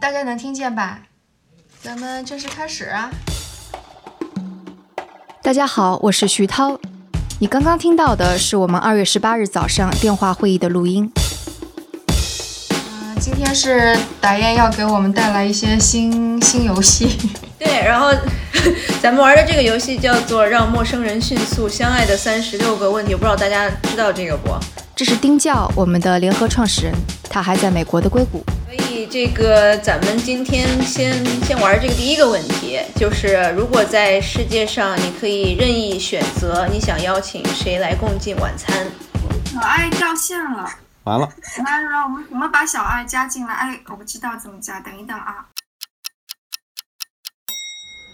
大家能听见吧？咱们正式开始啊！大家好，我是徐涛。你刚刚听到的是我们二月十八日早上电话会议的录音。嗯、今天是打雁要给我们带来一些新新游戏。对，然后咱们玩的这个游戏叫做《让陌生人迅速相爱的三十六个问题》，我不知道大家知道这个不？这是丁教，我们的联合创始人，他还在美国的硅谷。这个咱们今天先先玩这个第一个问题，就是如果在世界上你可以任意选择，你想邀请谁来共进晚餐？小爱掉线了，完了，来来，我们我们把小爱加进来。哎，我不知道怎么加，等一等啊。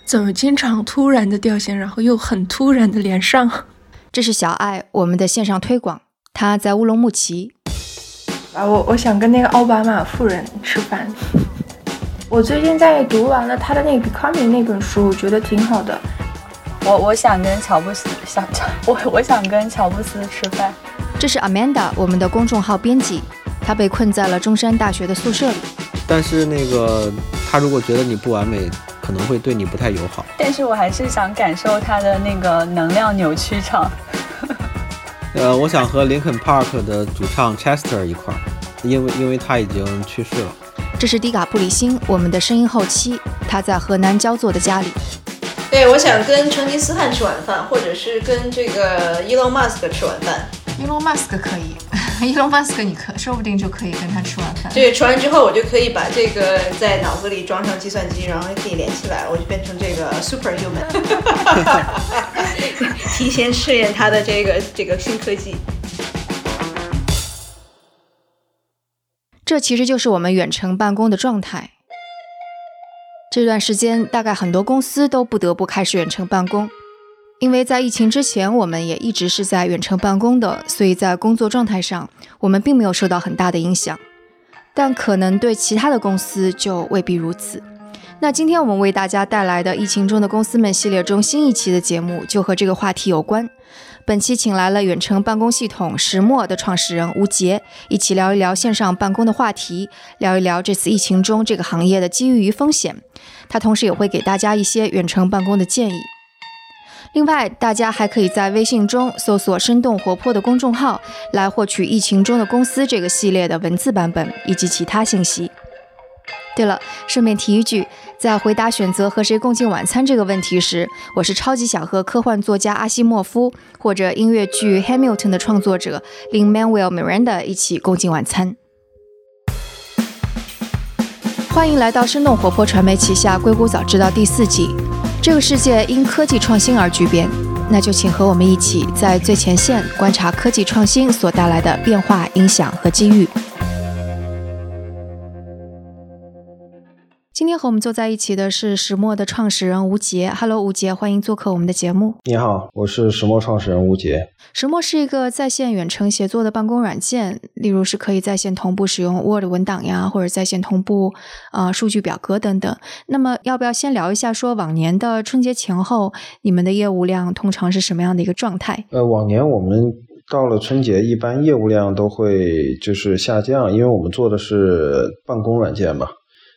怎么经常突然的掉线，然后又很突然的连上？这是小爱，我们的线上推广，他在乌鲁木齐。啊，我我想跟那个奥巴马夫人吃饭。我最近在读完了他的那个《Becoming》那本书，我觉得挺好的。我我想跟乔布斯想 我我想跟乔布斯吃饭。这是 Amanda，我们的公众号编辑，她被困在了中山大学的宿舍里。但是那个他如果觉得你不完美，可能会对你不太友好。但是我还是想感受他的那个能量扭曲场。呃，我想和林肯 Park 的主唱 Chester 一块儿，因为因为他已经去世了。这是迪卡布里辛，我们的声音后期，他在河南焦作的家里。对，我想跟成吉思汗吃晚饭，或者是跟这个 Elon Musk 吃晚饭。Elon Musk 可以，Elon Musk 你可说不定就可以跟他吃晚饭。对吃完之后，我就可以把这个在脑子里装上计算机，然后可以连起来，我就变成这个 super human，提前试验他的这个这个新科技。这其实就是我们远程办公的状态。这段时间，大概很多公司都不得不开始远程办公，因为在疫情之前，我们也一直是在远程办公的，所以在工作状态上，我们并没有受到很大的影响。但可能对其他的公司就未必如此。那今天我们为大家带来的《疫情中的公司们》系列中新一期的节目，就和这个话题有关。本期请来了远程办公系统石墨的创始人吴杰，一起聊一聊线上办公的话题，聊一聊这次疫情中这个行业的机遇与风险。他同时也会给大家一些远程办公的建议。另外，大家还可以在微信中搜索“生动活泼”的公众号，来获取《疫情中的公司》这个系列的文字版本以及其他信息。对了，顺便提一句，在回答选择和谁共进晚餐这个问题时，我是超级想和科幻作家阿西莫夫或者音乐剧《Hamilton》的创作者 Lin Manuel Miranda 一起共进晚餐。欢迎来到生动活泼传媒旗下《硅谷早知道》第四季。这个世界因科技创新而巨变，那就请和我们一起在最前线观察科技创新所带来的变化、影响和机遇。今天和我们坐在一起的是石墨的创始人吴杰。Hello，吴杰，欢迎做客我们的节目。你好，我是石墨创始人吴杰。石墨是一个在线远程协作的办公软件，例如是可以在线同步使用 Word 文档呀，或者在线同步呃数据表格等等。那么，要不要先聊一下，说往年的春节前后，你们的业务量通常是什么样的一个状态？呃，往年我们到了春节，一般业务量都会就是下降，因为我们做的是办公软件嘛。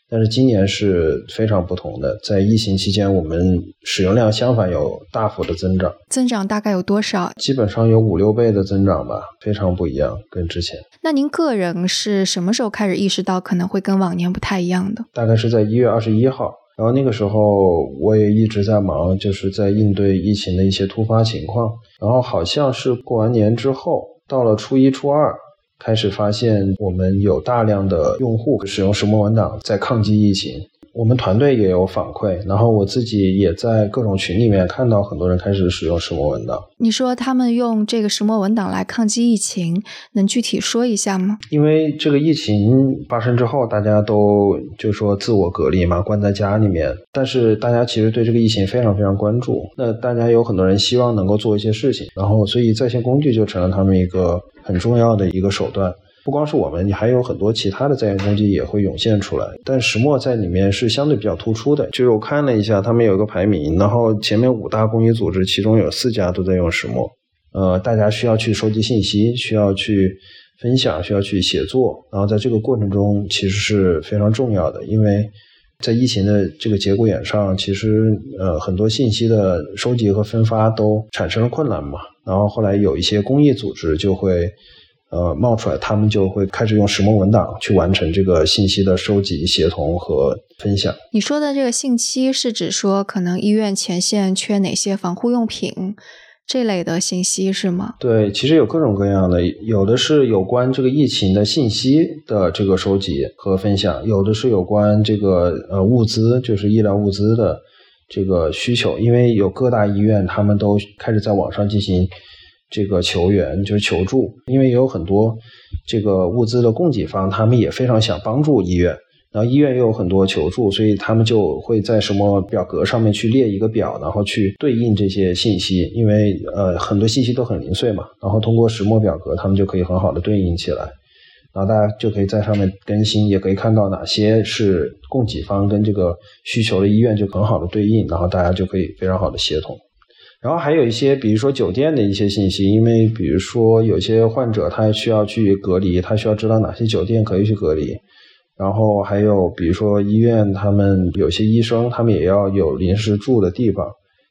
但是今年是非常不同的，在疫情期间，我们使用量相反有大幅的增长，增长大概有多少？基本上有五六倍的增长吧，非常不一样，跟之前。那您个人是什么时候开始意识到可能会跟往年不太一样的？大概是在一月二十一号，然后那个时候我也一直在忙，就是在应对疫情的一些突发情况，然后好像是过完年之后，到了初一、初二。开始发现我们有大量的用户使用石墨文档在抗击疫情，我们团队也有反馈，然后我自己也在各种群里面看到很多人开始使用石墨文档。你说他们用这个石墨文档来抗击疫情，能具体说一下吗？因为这个疫情发生之后，大家都就说自我隔离嘛，关在家里面，但是大家其实对这个疫情非常非常关注。那大家有很多人希望能够做一些事情，然后所以在线工具就成了他们一个。很重要的一个手段，不光是我们，你还有很多其他的在线工具也会涌现出来。但石墨在里面是相对比较突出的，就是我看了一下，他们有一个排名，然后前面五大公益组织，其中有四家都在用石墨。呃，大家需要去收集信息，需要去分享，需要去写作，然后在这个过程中其实是非常重要的，因为在疫情的这个节骨眼上，其实呃很多信息的收集和分发都产生了困难嘛。然后后来有一些公益组织就会呃冒出来，他们就会开始用石墨文档去完成这个信息的收集、协同和分享。你说的这个信息是指说，可能医院前线缺哪些防护用品？这类的信息是吗？对，其实有各种各样的，有的是有关这个疫情的信息的这个收集和分享，有的是有关这个呃物资，就是医疗物资的这个需求。因为有各大医院，他们都开始在网上进行这个求援，就是求助。因为也有很多这个物资的供给方，他们也非常想帮助医院。然后医院又有很多求助，所以他们就会在什么表格上面去列一个表，然后去对应这些信息，因为呃很多信息都很零碎嘛，然后通过石墨表格，他们就可以很好的对应起来，然后大家就可以在上面更新，也可以看到哪些是供给方跟这个需求的医院就很好的对应，然后大家就可以非常好的协同。然后还有一些，比如说酒店的一些信息，因为比如说有些患者他需要去隔离，他需要知道哪些酒店可以去隔离。然后还有，比如说医院，他们有些医生，他们也要有临时住的地方，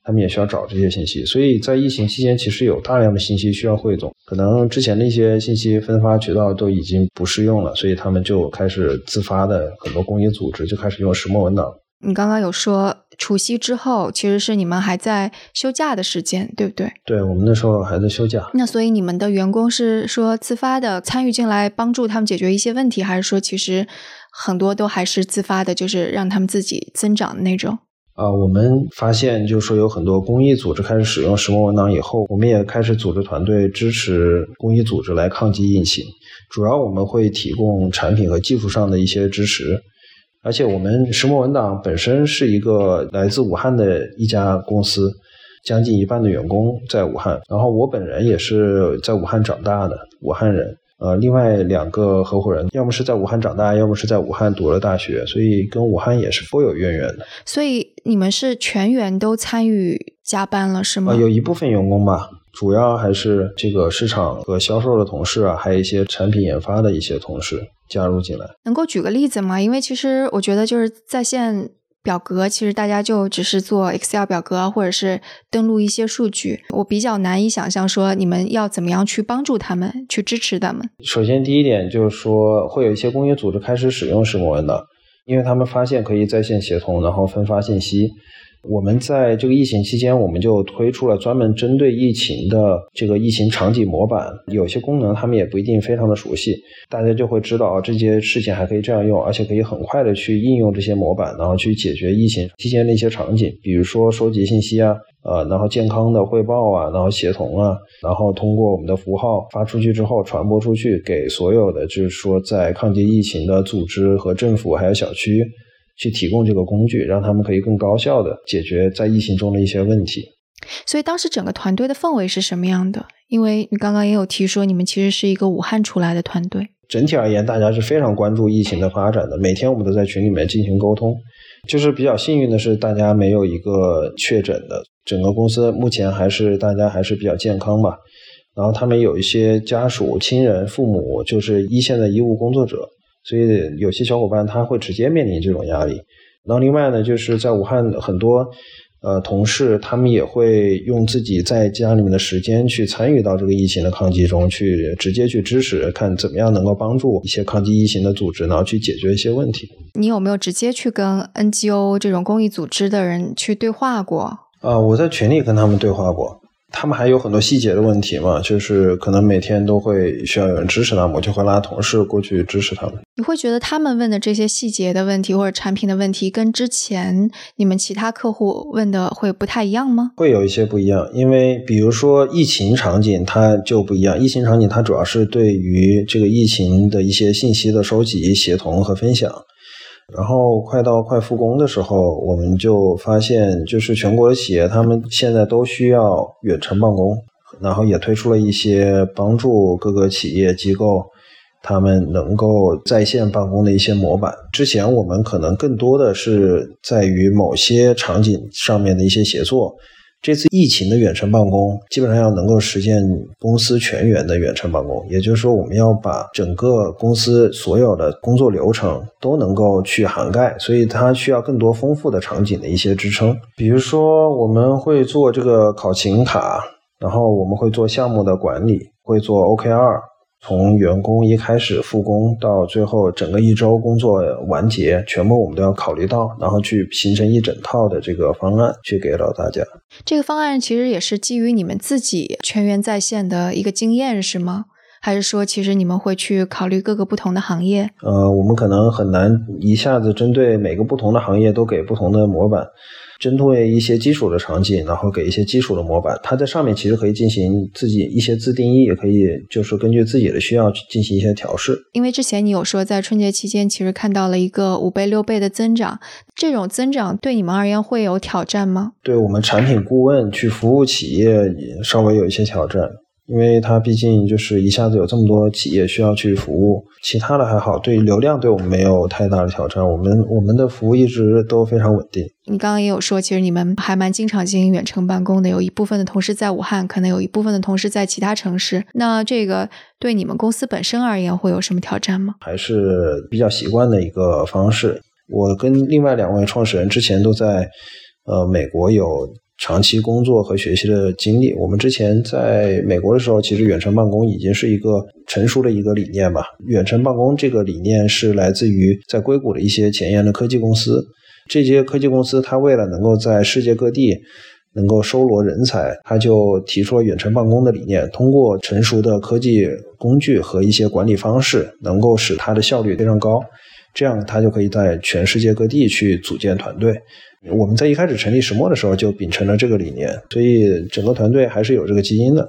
他们也需要找这些信息。所以在疫情期间，其实有大量的信息需要汇总，可能之前的一些信息分发渠道都已经不适用了，所以他们就开始自发的很多公益组织就开始用石墨文档。你刚刚有说除夕之后，其实是你们还在休假的时间，对不对？对，我们那时候还在休假。那所以你们的员工是说自发的参与进来帮助他们解决一些问题，还是说其实？很多都还是自发的，就是让他们自己增长的那种。啊，我们发现就是说有很多公益组织开始使用石墨文档以后，我们也开始组织团队支持公益组织来抗击疫情。主要我们会提供产品和技术上的一些支持，而且我们石墨文档本身是一个来自武汉的一家公司，将近一半的员工在武汉，然后我本人也是在武汉长大的武汉人。呃，另外两个合伙人，要么是在武汉长大，要么是在武汉读了大学，所以跟武汉也是颇有渊源的。所以你们是全员都参与加班了，是吗？有一部分员工吧，主要还是这个市场和销售的同事啊，还有一些产品研发的一些同事加入进来。能够举个例子吗？因为其实我觉得就是在线。表格其实大家就只是做 Excel 表格，或者是登录一些数据，我比较难以想象说你们要怎么样去帮助他们，去支持他们。首先，第一点就是说，会有一些工业组织开始使用石墨文档，因为他们发现可以在线协同，然后分发信息。我们在这个疫情期间，我们就推出了专门针对疫情的这个疫情场景模板。有些功能他们也不一定非常的熟悉，大家就会知道啊，这些事情还可以这样用，而且可以很快的去应用这些模板，然后去解决疫情期间的一些场景，比如说收集信息啊，呃，然后健康的汇报啊，然后协同啊，然后通过我们的符号发出去之后传播出去，给所有的就是说在抗击疫情的组织和政府还有小区。去提供这个工具，让他们可以更高效的解决在疫情中的一些问题。所以当时整个团队的氛围是什么样的？因为你刚刚也有提说，你们其实是一个武汉出来的团队。整体而言，大家是非常关注疫情的发展的。每天我们都在群里面进行沟通。就是比较幸运的是，大家没有一个确诊的。整个公司目前还是大家还是比较健康吧。然后他们有一些家属、亲人、父母，就是一线的医务工作者。所以有些小伙伴他会直接面临这种压力，然后另外呢，就是在武汉很多呃同事，他们也会用自己在家里面的时间去参与到这个疫情的抗击中去，直接去支持，看怎么样能够帮助一些抗击疫情的组织，然后去解决一些问题。你有没有直接去跟 NGO 这种公益组织的人去对话过？啊，我在群里跟他们对话过。他们还有很多细节的问题嘛，就是可能每天都会需要有人支持他们，我就会拉同事过去支持他们。你会觉得他们问的这些细节的问题或者产品的问题，跟之前你们其他客户问的会不太一样吗？会有一些不一样，因为比如说疫情场景它就不一样，疫情场景它主要是对于这个疫情的一些信息的收集、协同和分享。然后快到快复工的时候，我们就发现，就是全国的企业，他们现在都需要远程办公，然后也推出了一些帮助各个企业机构，他们能够在线办公的一些模板。之前我们可能更多的是在于某些场景上面的一些协作，这次疫情的远程办公，基本上要能够实现公司全员的远程办公，也就是说，我们要把整个公司所有的工作流程都能够去涵盖，所以它需要更多丰富的场景的一些支撑。比如说，我们会做这个考勤卡，然后我们会做项目的管理，会做 OKR。从员工一开始复工到最后整个一周工作完结，全部我们都要考虑到，然后去形成一整套的这个方案去给到大家。这个方案其实也是基于你们自己全员在线的一个经验，是吗？还是说其实你们会去考虑各个不同的行业？呃，我们可能很难一下子针对每个不同的行业都给不同的模板。针对一些基础的场景，然后给一些基础的模板，它在上面其实可以进行自己一些自定义，也可以就是根据自己的需要去进行一些调试。因为之前你有说在春节期间其实看到了一个五倍六倍的增长，这种增长对你们而言会有挑战吗？对我们产品顾问去服务企业稍微有一些挑战。因为它毕竟就是一下子有这么多企业需要去服务，其他的还好，对流量对我们没有太大的挑战。我们我们的服务一直都非常稳定。你刚刚也有说，其实你们还蛮经常进行远程办公的，有一部分的同事在武汉，可能有一部分的同事在其他城市。那这个对你们公司本身而言会有什么挑战吗？还是比较习惯的一个方式。我跟另外两位创始人之前都在呃美国有。长期工作和学习的经历，我们之前在美国的时候，其实远程办公已经是一个成熟的一个理念吧。远程办公这个理念是来自于在硅谷的一些前沿的科技公司，这些科技公司它为了能够在世界各地能够收罗人才，它就提出了远程办公的理念，通过成熟的科技工具和一些管理方式，能够使它的效率非常高，这样他就可以在全世界各地去组建团队。我们在一开始成立石墨的时候就秉承了这个理念，所以整个团队还是有这个基因的。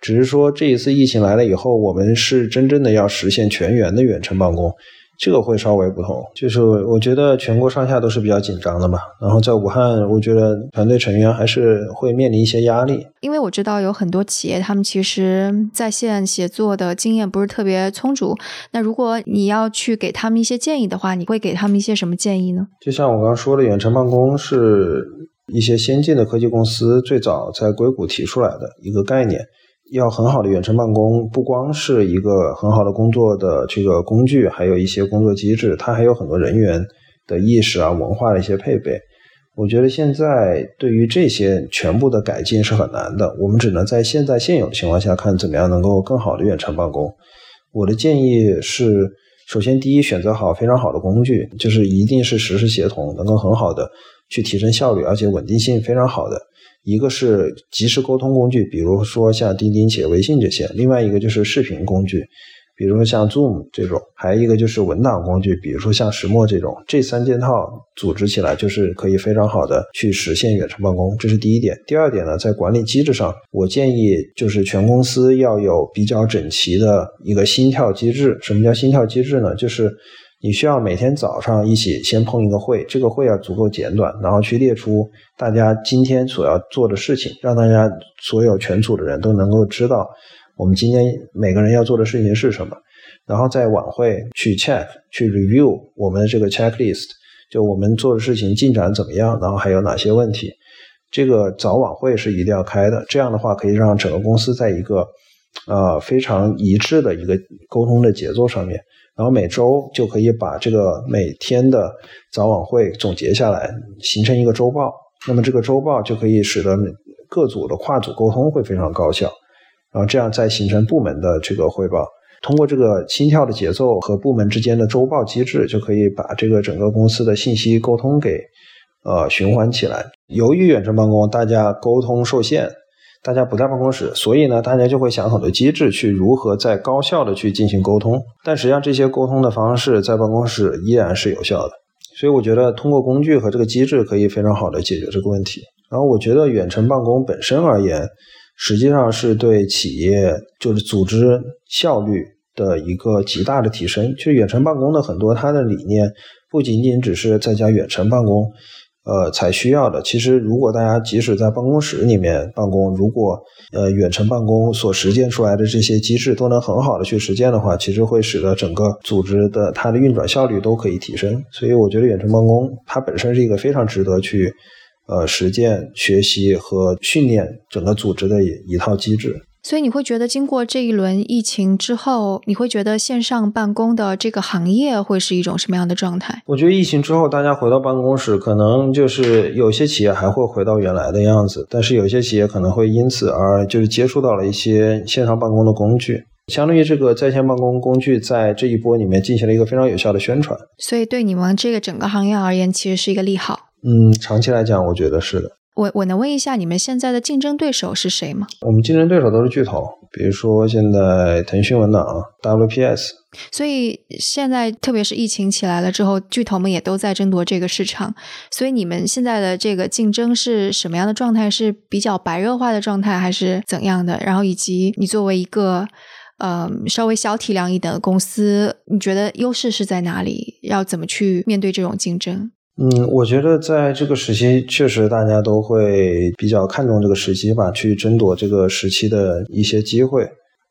只是说这一次疫情来了以后，我们是真正的要实现全员的远程办公。这个会稍微不同，就是我觉得全国上下都是比较紧张的嘛。然后在武汉，我觉得团队成员还是会面临一些压力。因为我知道有很多企业，他们其实在线协作的经验不是特别充足。那如果你要去给他们一些建议的话，你会给他们一些什么建议呢？就像我刚刚说的，远程办公是一些先进的科技公司最早在硅谷提出来的一个概念。要很好的远程办公，不光是一个很好的工作的这个工具，还有一些工作机制，它还有很多人员的意识啊、文化的一些配备。我觉得现在对于这些全部的改进是很难的，我们只能在现在现有的情况下看怎么样能够更好的远程办公。我的建议是，首先第一，选择好非常好的工具，就是一定是实时协同，能够很好的去提升效率，而且稳定性非常好的。一个是即时沟通工具，比如说像钉钉、企业微信这些；另外一个就是视频工具，比如说像 Zoom 这种；还有一个就是文档工具，比如说像石墨这种。这三件套组织起来，就是可以非常好的去实现远程办公。这是第一点。第二点呢，在管理机制上，我建议就是全公司要有比较整齐的一个心跳机制。什么叫心跳机制呢？就是你需要每天早上一起先碰一个会，这个会要足够简短，然后去列出大家今天所要做的事情，让大家所有全组的人都能够知道我们今天每个人要做的事情是什么，然后在晚会去 check 去 review 我们的这个 checklist，就我们做的事情进展怎么样，然后还有哪些问题，这个早晚会是一定要开的，这样的话可以让整个公司在一个呃非常一致的一个沟通的节奏上面。然后每周就可以把这个每天的早晚会总结下来，形成一个周报。那么这个周报就可以使得各组的跨组沟通会非常高效。然后这样再形成部门的这个汇报。通过这个心跳的节奏和部门之间的周报机制，就可以把这个整个公司的信息沟通给呃循环起来。由于远程办公，大家沟通受限。大家不在办公室，所以呢，大家就会想很多机制去如何在高效的去进行沟通。但实际上，这些沟通的方式在办公室依然是有效的。所以，我觉得通过工具和这个机制可以非常好的解决这个问题。然后，我觉得远程办公本身而言，实际上是对企业就是组织效率的一个极大的提升。就远程办公的很多它的理念，不仅仅只是在家远程办公。呃，才需要的。其实，如果大家即使在办公室里面办公，如果呃远程办公所实践出来的这些机制都能很好的去实践的话，其实会使得整个组织的它的运转效率都可以提升。所以，我觉得远程办公它本身是一个非常值得去呃实践、学习和训练整个组织的一一套机制。所以你会觉得，经过这一轮疫情之后，你会觉得线上办公的这个行业会是一种什么样的状态？我觉得疫情之后，大家回到办公室，可能就是有些企业还会回到原来的样子，但是有些企业可能会因此而就是接触到了一些线上办公的工具，相当于这个在线办公工具在这一波里面进行了一个非常有效的宣传。所以对你们这个整个行业而言，其实是一个利好。嗯，长期来讲，我觉得是的。我我能问一下，你们现在的竞争对手是谁吗？我们竞争对手都是巨头，比如说现在腾讯文档、WPS。所以现在特别是疫情起来了之后，巨头们也都在争夺这个市场。所以你们现在的这个竞争是什么样的状态？是比较白热化的状态，还是怎样的？然后以及你作为一个呃稍微小体量一点的公司，你觉得优势是在哪里？要怎么去面对这种竞争？嗯，我觉得在这个时期，确实大家都会比较看重这个时期吧，去争夺这个时期的一些机会。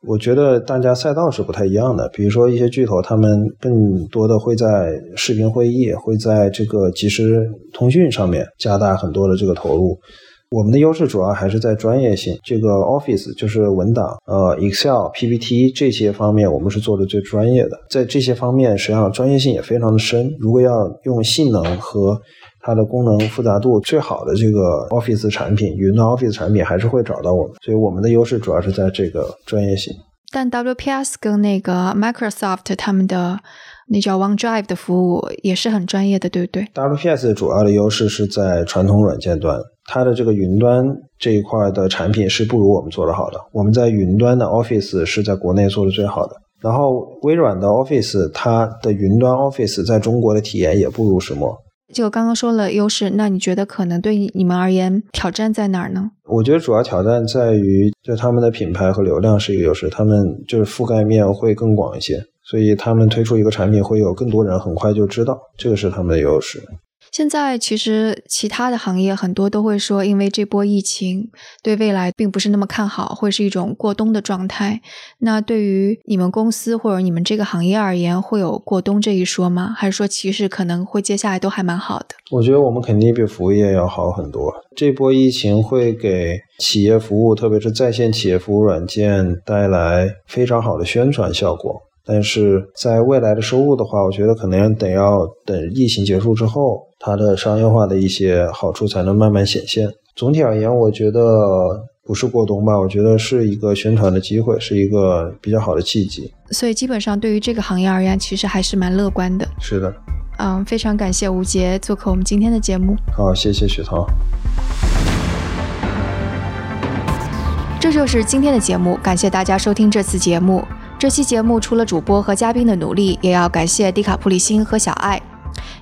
我觉得大家赛道是不太一样的，比如说一些巨头，他们更多的会在视频会议，会在这个即时通讯上面加大很多的这个投入。我们的优势主要还是在专业性，这个 Office 就是文档，呃，Excel、PPT 这些方面，我们是做的最专业的。在这些方面，实际上专业性也非常的深。如果要用性能和它的功能复杂度最好的这个 Office 产品，云端 Office 产品还是会找到我们。所以我们的优势主要是在这个专业性。但 WPS 跟那个 Microsoft 他们的那叫 OneDrive 的服务也是很专业的，对不对？WPS 主要的优势是在传统软件端。它的这个云端这一块的产品是不如我们做的好的。我们在云端的 Office 是在国内做的最好的。然后微软的 Office，它的云端 Office 在中国的体验也不如石墨。就刚刚说了优势，那你觉得可能对你们而言挑战在哪儿呢？我觉得主要挑战在于，就他们的品牌和流量是一个优势，他们就是覆盖面会更广一些，所以他们推出一个产品会有更多人很快就知道，这个是他们的优势。现在其实其他的行业很多都会说，因为这波疫情对未来并不是那么看好，会是一种过冬的状态。那对于你们公司或者你们这个行业而言，会有过冬这一说吗？还是说其实可能会接下来都还蛮好的？我觉得我们肯定比服务业要好很多。这波疫情会给企业服务，特别是在线企业服务软件带来非常好的宣传效果。但是在未来的收入的话，我觉得可能得要等疫情结束之后，它的商业化的一些好处才能慢慢显现。总体而言，我觉得不是过冬吧，我觉得是一个宣传的机会，是一个比较好的契机。所以基本上对于这个行业而言，其实还是蛮乐观的。是的，嗯，非常感谢吴杰做客我们今天的节目。好，谢谢许涛。这就是今天的节目，感谢大家收听这次节目。这期节目除了主播和嘉宾的努力，也要感谢迪卡普里星和小爱。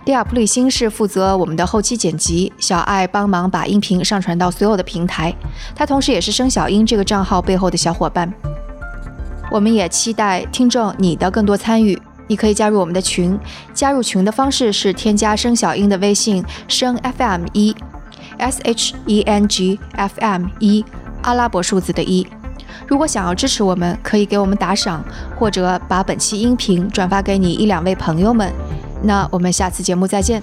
迪卡普里星是负责我们的后期剪辑，小爱帮忙把音频上传到所有的平台。他同时也是生小英这个账号背后的小伙伴。我们也期待听众你的更多参与，你可以加入我们的群。加入群的方式是添加生小英的微信生 FM 一 S H E N G F M 一阿拉伯数字的一。如果想要支持我们，可以给我们打赏，或者把本期音频转发给你一两位朋友们。那我们下次节目再见。